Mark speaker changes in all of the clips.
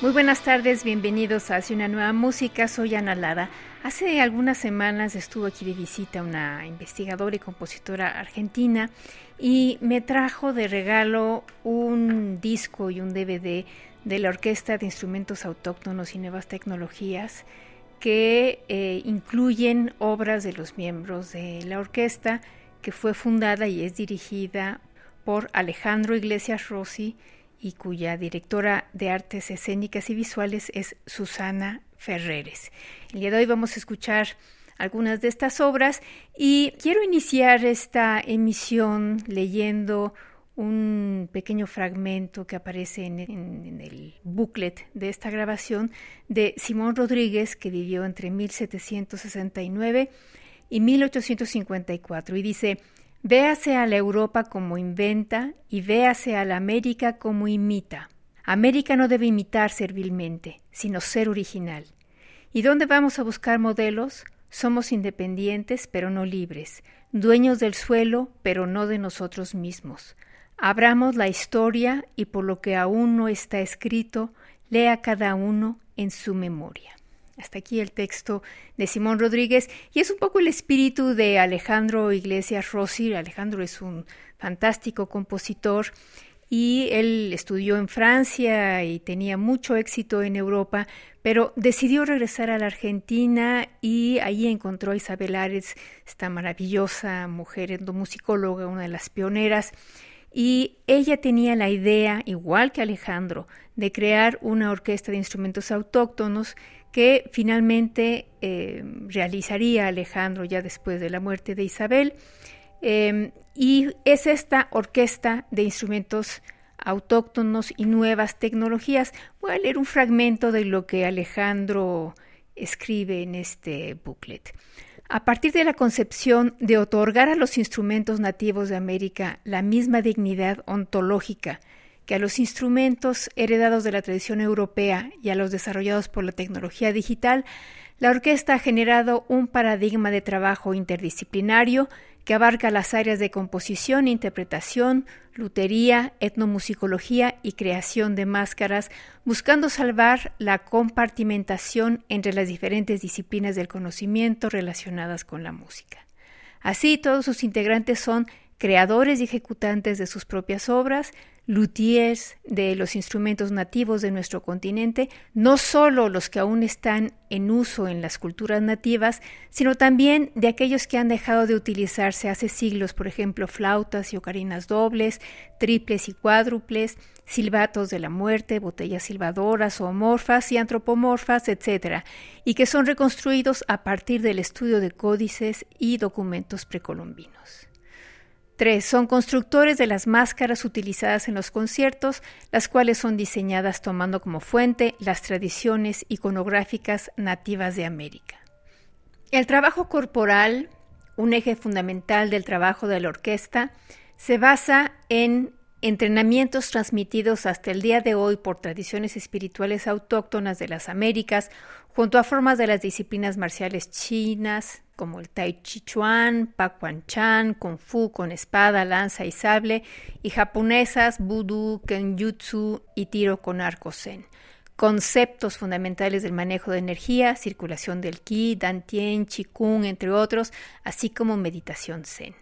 Speaker 1: Muy buenas tardes, bienvenidos a Hacia una nueva música. Soy Ana Lara. Hace algunas semanas estuvo aquí de visita una investigadora y compositora argentina y me trajo de regalo un disco y un DVD de la Orquesta de Instrumentos Autóctonos y Nuevas Tecnologías que eh, incluyen obras de los miembros de la orquesta que fue fundada y es dirigida por Alejandro Iglesias Rossi y cuya directora de artes escénicas y visuales es Susana Ferreres. El día de hoy vamos a escuchar algunas de estas obras y quiero iniciar esta emisión leyendo un pequeño fragmento que aparece en, el booklet de esta grabación de Simón Rodríguez, que vivió entre 1769 y 1854, y dice, Véase a la Europa como inventa y véase a la América como imita. América no debe imitar servilmente, sino ser original. ¿Y dónde vamos a buscar modelos? Somos independientes, pero no libres, dueños del suelo, pero no de nosotros mismos. Abramos la historia y por lo que aún no está escrito, lea cada uno en su memoria. Hasta aquí el texto de Simón Rodríguez y es un poco el espíritu de Alejandro Iglesias Rossi. Alejandro es un fantástico compositor y él estudió en Francia y tenía mucho éxito en Europa, pero decidió regresar a la Argentina y allí encontró a Isabel Ares, esta maravillosa mujer endomusicóloga, una de las pioneras, y ella tenía la idea, igual que Alejandro, de crear una orquesta de instrumentos autóctonos que finalmente eh, realizaría Alejandro ya después de la muerte de Isabel. Em, y es esta orquesta de instrumentos autóctonos y nuevas tecnologías. Voy a leer un fragmento de lo que Alejandro escribe en este booklet. A partir de la concepción de otorgar a los instrumentos nativos de América la misma dignidad ontológica que a los instrumentos heredados de la tradición europea y a los desarrollados por la tecnología digital, la orquesta ha generado un paradigma de trabajo interdisciplinario que abarca las áreas de composición, interpretación, lutería, etnomusicología y creación de máscaras, buscando salvar la compartimentación entre las diferentes disciplinas del conocimiento relacionadas con la música. Así, todos sus integrantes son creadores y ejecutantes de sus propias obras, luthiers de los instrumentos nativos de nuestro continente, no solo los que aún están en uso en las culturas nativas, sino también de aquellos que han dejado de utilizarse hace siglos, por ejemplo, flautas y ocarinas dobles, triples y cuádruples, silbatos de la muerte, botellas silbadoras, zoomorfas y antropomorfas, etc., y que son reconstruidos a partir del estudio de códices y documentos precolombinos. 3. Son constructores de las máscaras utilizadas en los conciertos, las cuales son diseñadas tomando como fuente las tradiciones iconográficas nativas de América. El trabajo corporal, un eje fundamental del trabajo de la orquesta, se basa en entrenamientos transmitidos hasta el día de hoy por tradiciones espirituales autóctonas de las Américas, junto a formas de las disciplinas marciales chinas, como el Tai Chi Chuan, Quan Chan, Kung Fu con espada, lanza y sable, y japonesas, Budu, Kenjutsu y tiro con arco Zen. Conceptos fundamentales del manejo de energía, circulación del Qi, Dantien, Qigong, entre otros, así como meditación Zen.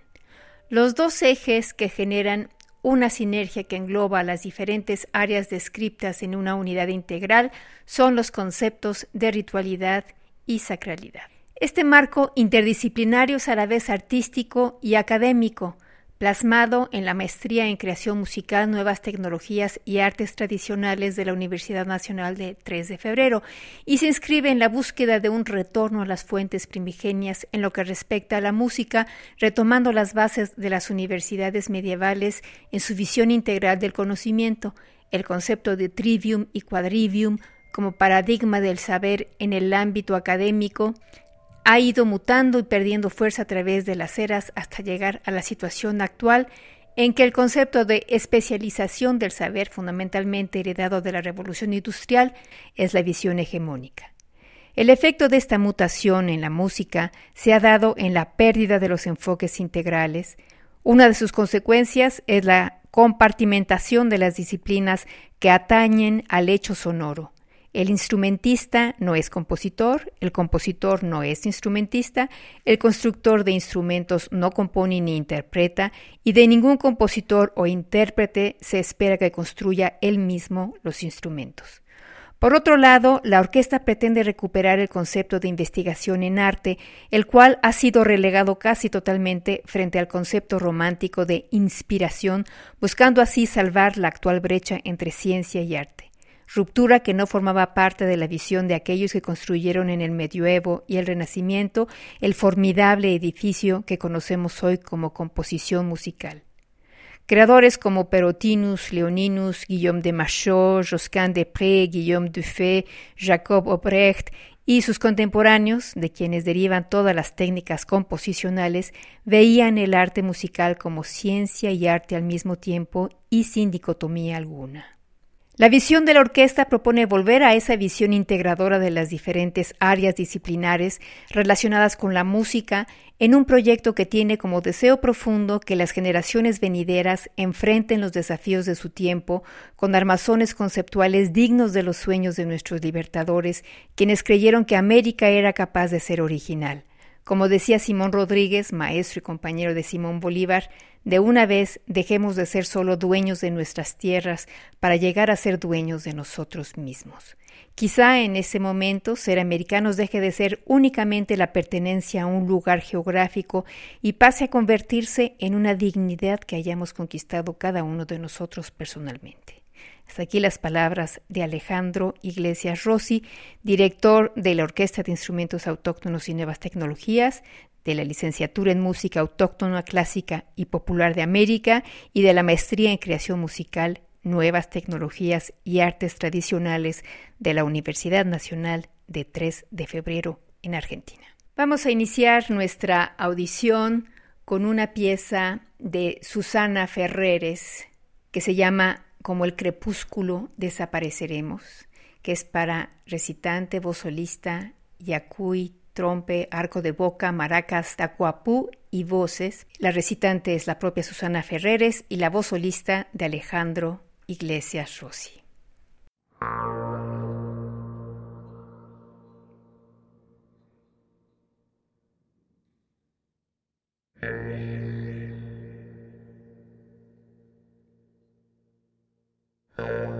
Speaker 1: Los dos ejes que generan una sinergia que engloba las diferentes áreas descritas en una unidad integral, son los conceptos de ritualidad y sacralidad. Este marco interdisciplinario es a la vez artístico y académico, plasmado en la maestría en creación musical, nuevas tecnologías y artes tradicionales de la Universidad Nacional de 3 de Febrero, y se inscribe en la búsqueda de un retorno a las fuentes primigenias en lo que respecta a la música, retomando las bases de las universidades medievales en su visión integral del conocimiento, el concepto de trivium y quadrivium como paradigma del saber en el ámbito académico, ha ido mutando y perdiendo fuerza a través de las eras hasta llegar a la situación actual en que el concepto de especialización del saber, fundamentalmente heredado de la revolución industrial, es la visión hegemónica. El efecto de esta mutación en la música se ha dado en la pérdida de los enfoques integrales. Una de sus consecuencias es la compartimentación de las disciplinas que atañen al hecho sonoro. El instrumentista no es compositor, el compositor no es instrumentista, el constructor de instrumentos no compone ni interpreta, y de ningún compositor o intérprete se espera que construya él mismo los instrumentos. Por otro lado, la orquesta pretende recuperar el concepto de investigación en arte, el cual ha sido relegado casi totalmente frente al concepto romántico de inspiración, buscando así salvar la actual brecha entre ciencia y arte ruptura que no formaba parte de la visión de aquellos que construyeron en el medioevo y el Renacimiento el formidable edificio que conocemos hoy como composición musical. Creadores como Perotinus, Leoninus, Guillaume de Machaut, Josquin de Pré, Guillaume Dufay, Jacob Obrecht y sus contemporáneos, de quienes derivan todas las técnicas composicionales, veían el arte musical como ciencia y arte al mismo tiempo y sin dicotomía alguna. La visión de la orquesta propone volver a esa visión integradora de las diferentes áreas disciplinares relacionadas con la música en un proyecto que tiene como deseo profundo que las generaciones venideras enfrenten los desafíos de su tiempo con armazones conceptuales dignos de los sueños de nuestros libertadores, quienes creyeron que América era capaz de ser original. Como decía Simón Rodríguez, maestro y compañero de Simón Bolívar, de una vez dejemos de ser solo dueños de nuestras tierras para llegar a ser dueños de nosotros mismos. Quizá en ese momento ser americanos deje de ser únicamente la pertenencia a un lugar geográfico y pase a convertirse en una dignidad que hayamos conquistado cada uno de nosotros personalmente. Hasta aquí las palabras de Alejandro Iglesias Rossi, director de la Orquesta de Instrumentos Autóctonos y Nuevas Tecnologías, de la licenciatura en música autóctona, clásica y popular de América y de la maestría en creación musical, nuevas tecnologías y artes tradicionales de la Universidad Nacional de 3 de febrero en Argentina. Vamos a iniciar nuestra audición con una pieza de Susana Ferreres que se llama como el crepúsculo desapareceremos, que es para recitante, voz solista, yacuy, trompe, arco de boca, maracas, tacuapú y voces. La recitante es la propia Susana Ferreres y la voz solista de Alejandro Iglesias Rossi.
Speaker 2: Eh, Oh.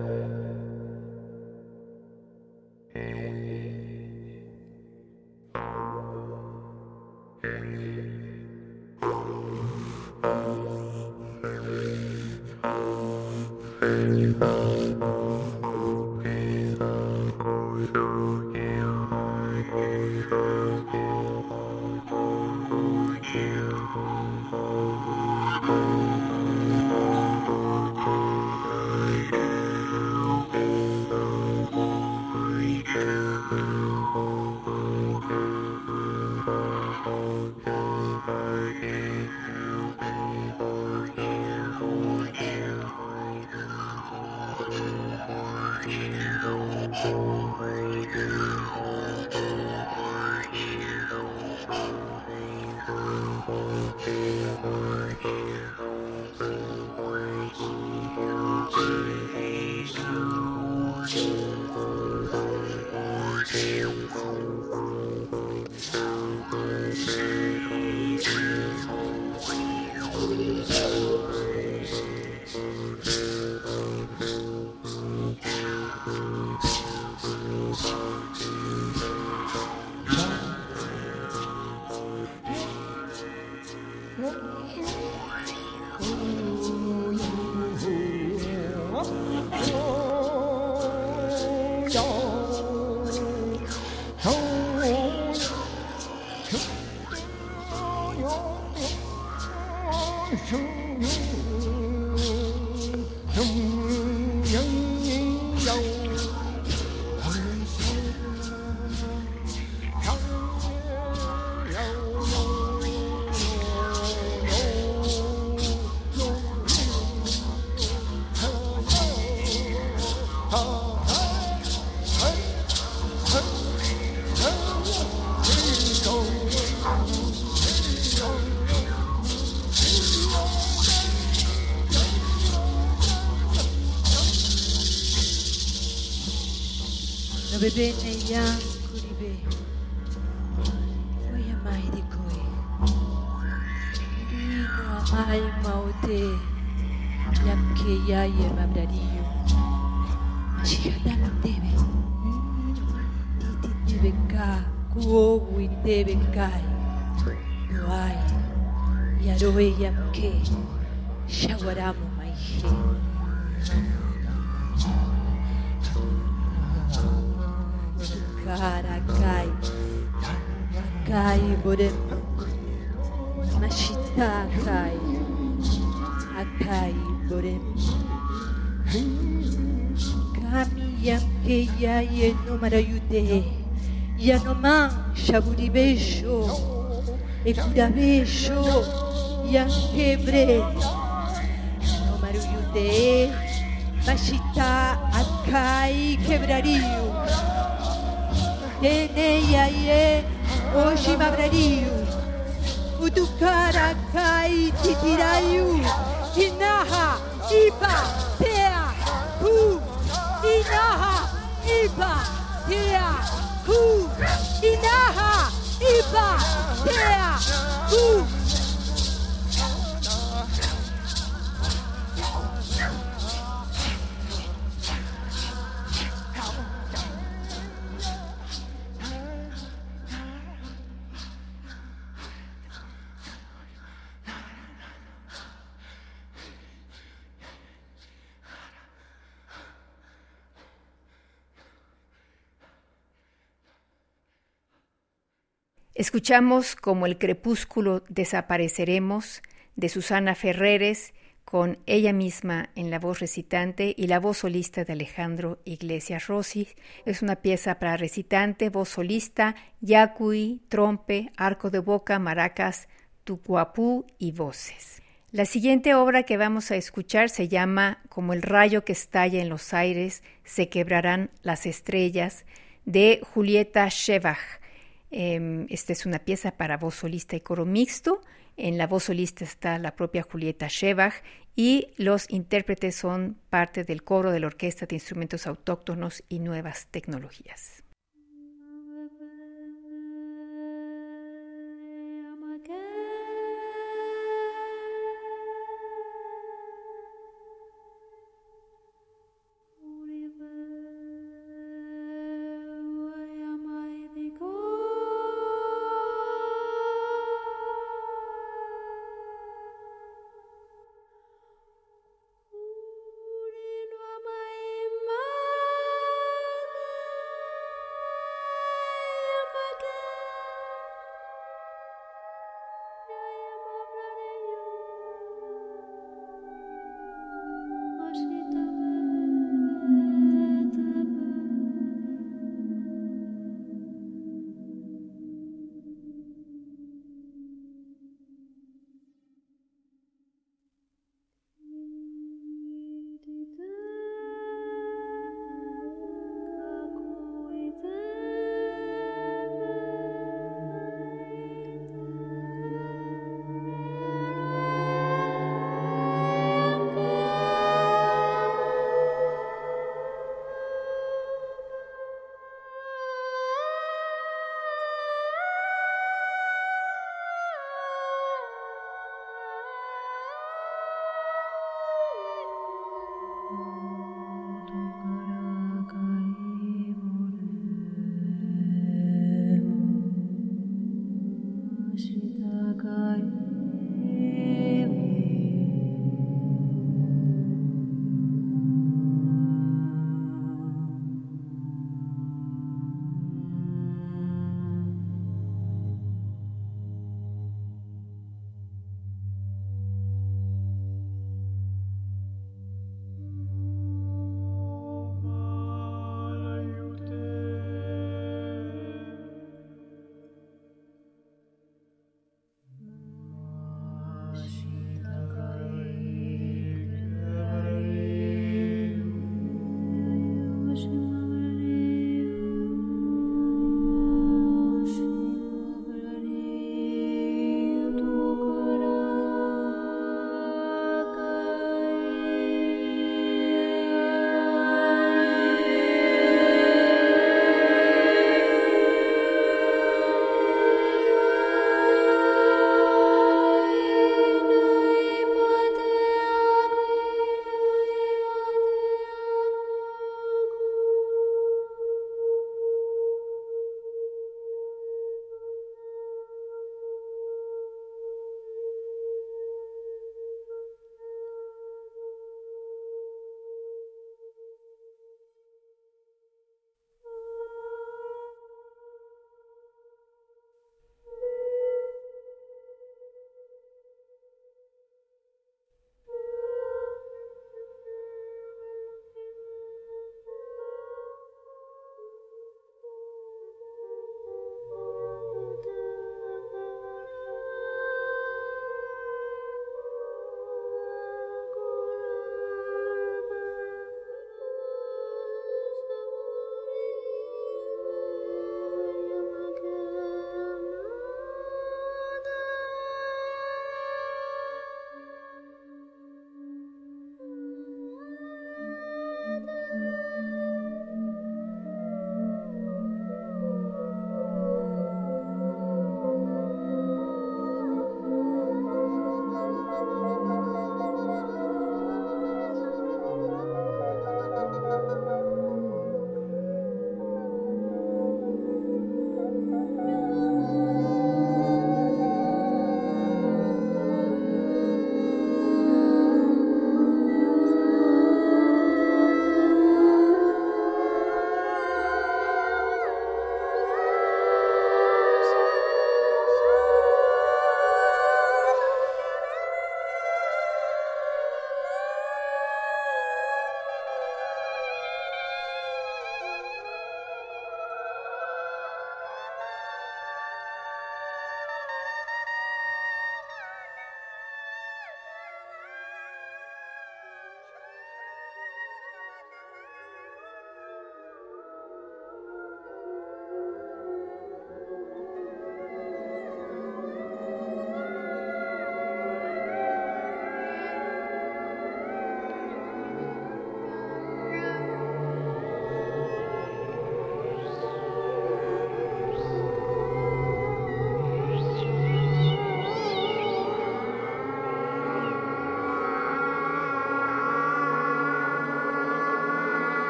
Speaker 2: Yadowe yamke shawaramu maishi Arakai. Kai Bore. Nashita Akai. Akai Bore. Kamiya Keia Yenomara Yude. Yanoman Shaburi Beijo. Ekura Beijo. Yankebre. Nomaru Yude. Nashita Akai quebraríu. Eneiaie, Oshimabrariu, tiraiu Titiraiu, Inaha, Iba, Tea, Hu, Inaha, Iba, Tea, Hu, Inaha, Iba, Tea, cu
Speaker 1: Escuchamos como el crepúsculo desapareceremos de Susana Ferreres con ella misma en la voz recitante y la voz solista de Alejandro Iglesias Rossi. Es una pieza para recitante, voz solista, yacui, trompe, arco de boca, maracas, tucuapú y voces. La siguiente obra que vamos a escuchar se llama Como el rayo que estalla en los aires, se quebrarán las estrellas, de Julieta Shevach. Em, esta es una pieza para voz solista y coro mixto. En la voz solista está la propia Julieta Shevach y los intérpretes son parte del coro de la Orquesta de Instrumentos Autóctonos y Nuevas Tecnologías.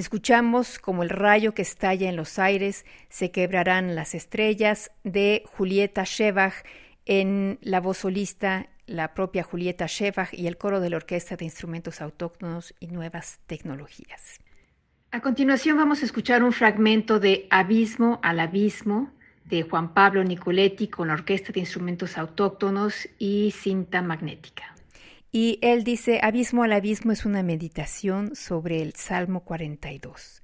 Speaker 1: Escuchamos como el rayo que estalla en los aires, se quebrarán las estrellas de Julieta Shevach en la voz solista, la propia Julieta Shevach y el coro de la Orquesta de Instrumentos Autóctonos y Nuevas Tecnologías. A continuación vamos a escuchar un fragmento de Abismo al Abismo de Juan Pablo Nicoletti con la Orquesta de Instrumentos Autóctonos y cinta magnética. Y él dice, Abismo al Abismo es una meditación sobre el Salmo 42.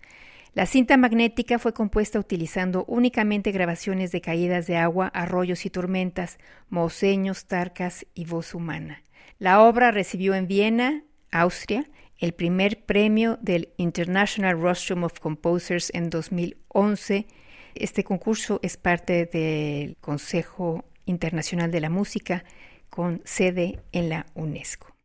Speaker 1: La cinta magnética fue compuesta utilizando únicamente grabaciones de caídas de agua, arroyos y tormentas, moceños, tarcas y voz humana. La obra recibió en Viena, Austria, el primer premio del International Rostrum of Composers en 2011. Este concurso es parte del Consejo Internacional de la Música con sede en la UNESCO.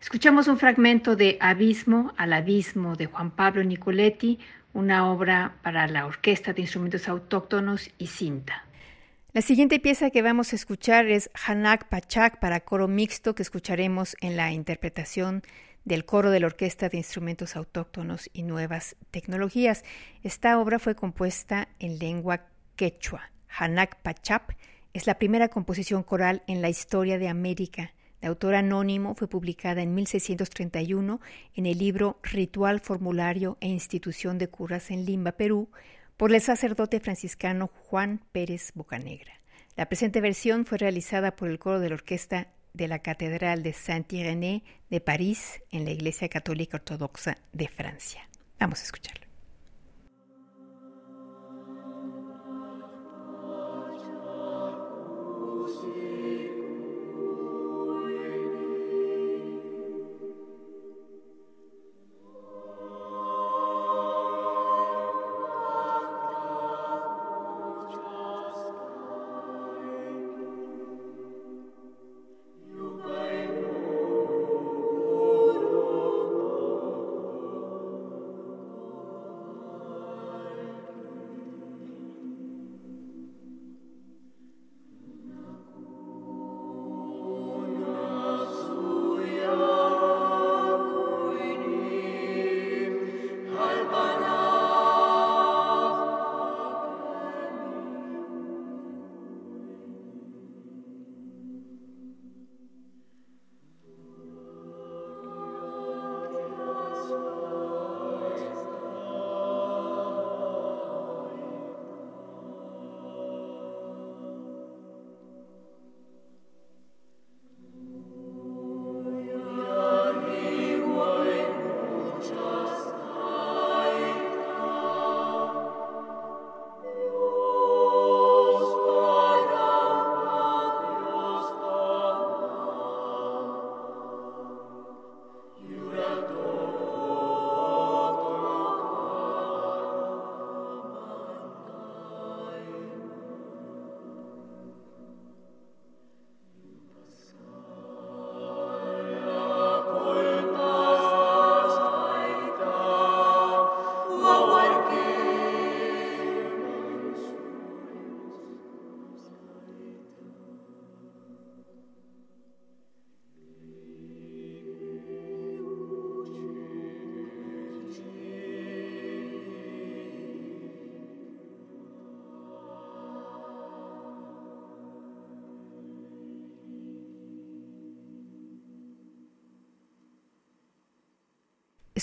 Speaker 1: Escuchamos un fragmento de Abismo al Abismo de Juan Pablo Nicoletti, una obra para la Orquesta de Instrumentos Autóctonos y Cinta. La siguiente pieza que vamos a escuchar es Hanak Pachak para coro mixto que escucharemos en la interpretación del coro de la Orquesta de Instrumentos Autóctonos y Nuevas Tecnologías. Esta obra fue compuesta en lengua quechua. Hanak Pachap es la primera composición coral en la historia de América. De autor anónimo, fue publicada en 1631 en el libro Ritual, Formulario e Institución de Curas en Limba, Perú, por el sacerdote franciscano Juan Pérez Bocanegra. La presente versión fue realizada por el coro de la orquesta de la Catedral de Saint-Irénée de París en la Iglesia Católica Ortodoxa de Francia. Vamos a escucharlo.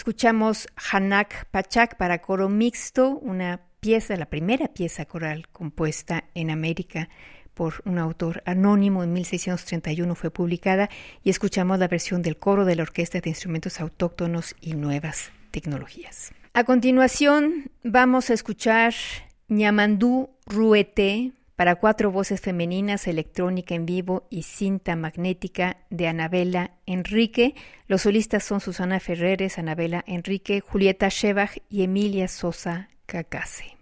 Speaker 1: Escuchamos Hanak Pachak para coro mixto, una pieza, la primera pieza coral compuesta en América por un autor anónimo en 1631 fue publicada y escuchamos la versión del coro de la Orquesta de Instrumentos Autóctonos y Nuevas Tecnologías. A continuación vamos a escuchar Ñamandú Ruete para cuatro voces femeninas, electrónica en vivo y cinta magnética de Anabela Enrique. Los solistas son Susana Ferreres, Anabela Enrique, Julieta Shebach y Emilia Sosa Cacase.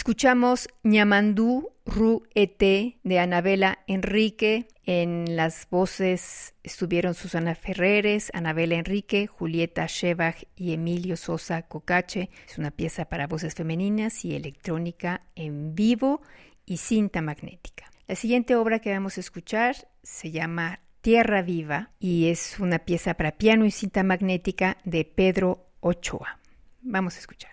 Speaker 1: Escuchamos Ñamandú Ru Et de Anabela Enrique. En las voces estuvieron Susana Ferreres, Anabela Enrique, Julieta Shebach y Emilio Sosa Cocache. Es una pieza para voces femeninas y electrónica en vivo y cinta magnética. La siguiente obra que vamos a escuchar se llama Tierra Viva y es una pieza para piano y cinta magnética de Pedro Ochoa. Vamos a escuchar.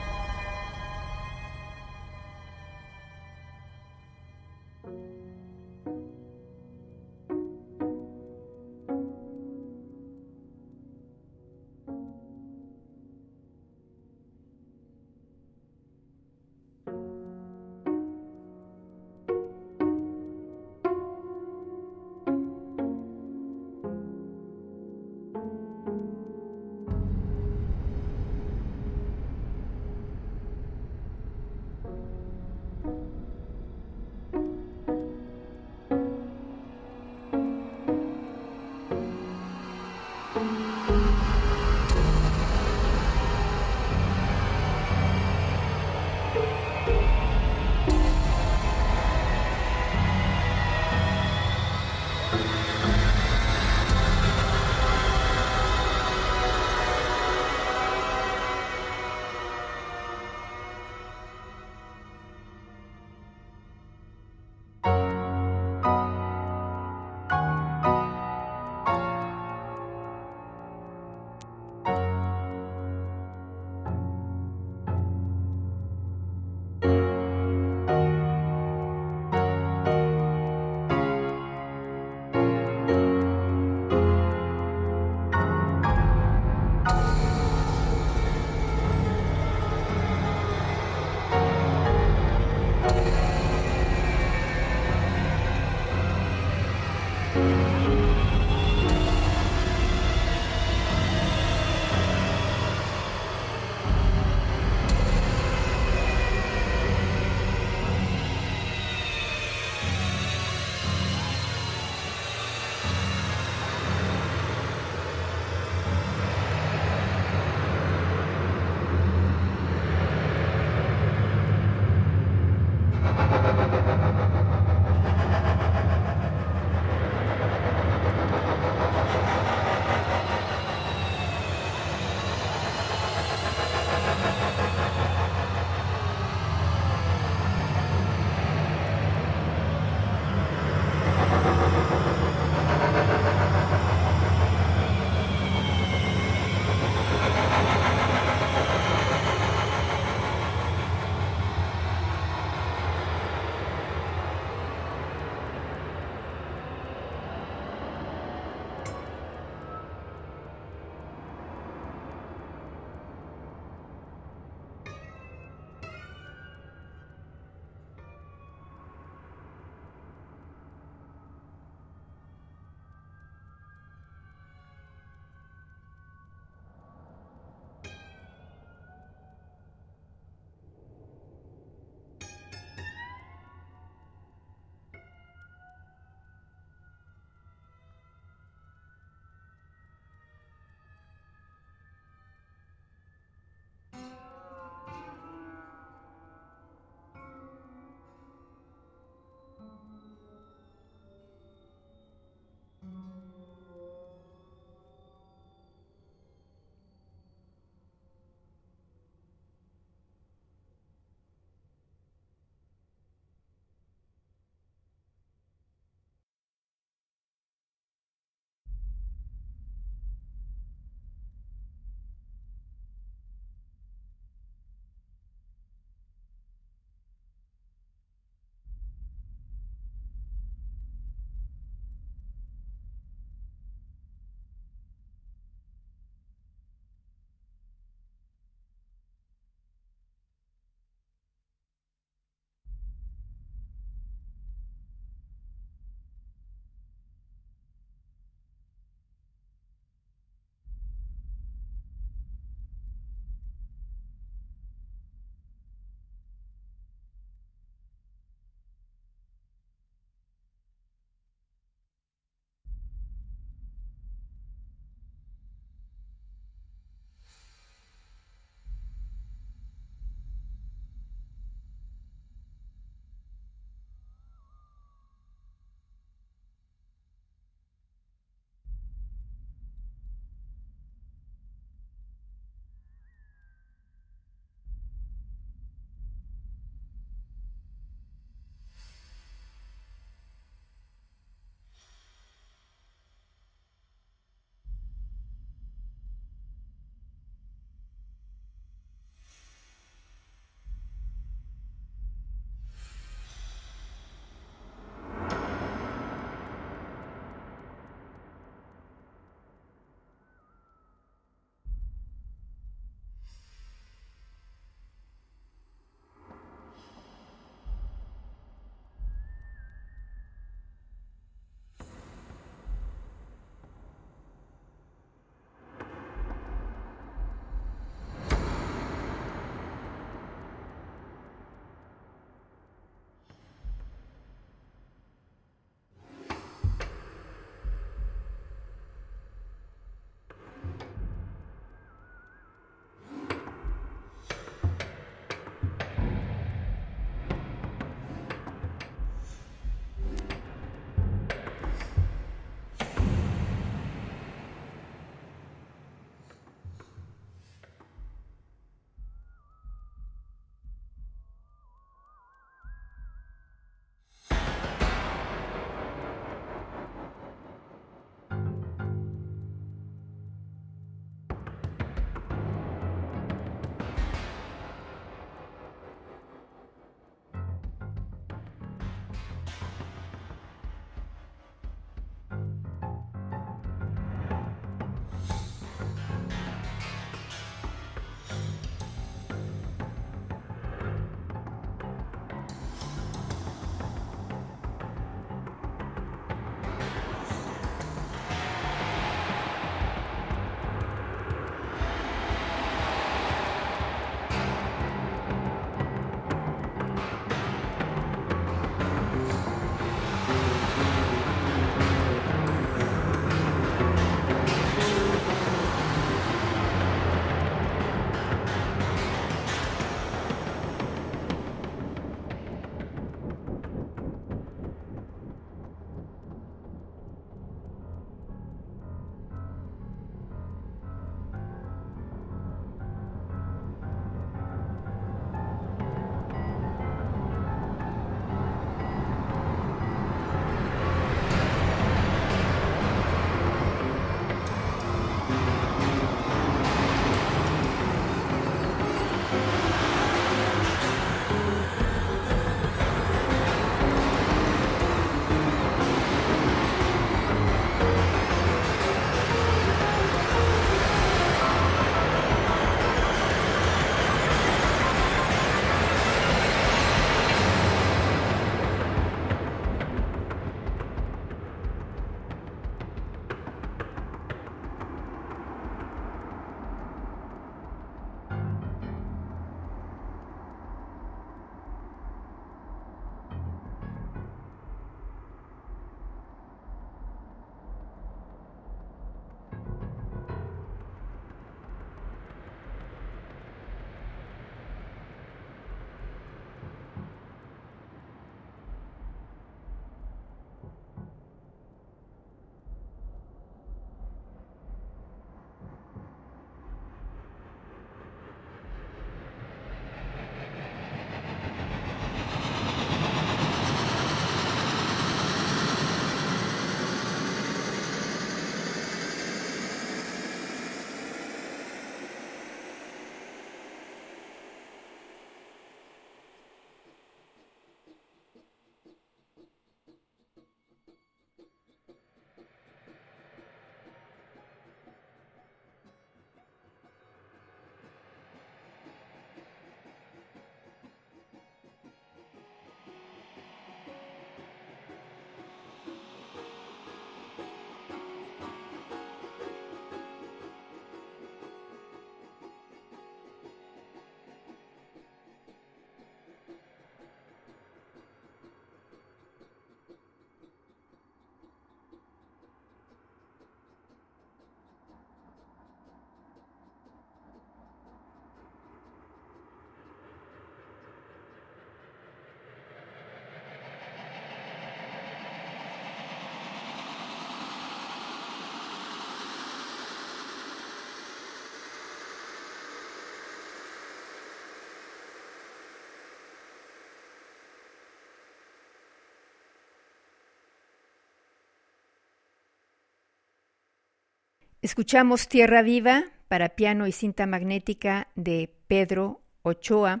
Speaker 1: Escuchamos Tierra Viva para piano y cinta magnética de Pedro Ochoa,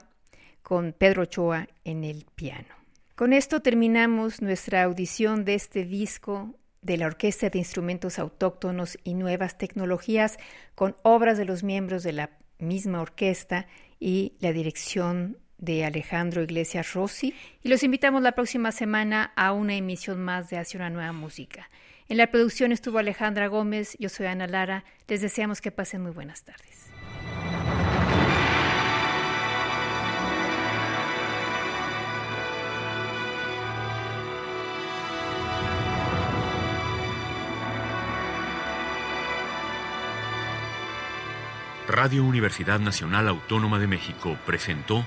Speaker 1: con Pedro Ochoa en el piano. Con esto terminamos nuestra audición de este disco de la Orquesta de Instrumentos Autóctonos y Nuevas Tecnologías con obras de los miembros de la misma orquesta y la dirección de Alejandro Iglesias Rossi. Y los invitamos la próxima semana a una emisión más de Hacia una nueva música. En la producción estuvo Alejandra Gómez, yo soy Ana Lara, les deseamos que pasen muy buenas tardes.
Speaker 3: Radio Universidad Nacional Autónoma de México presentó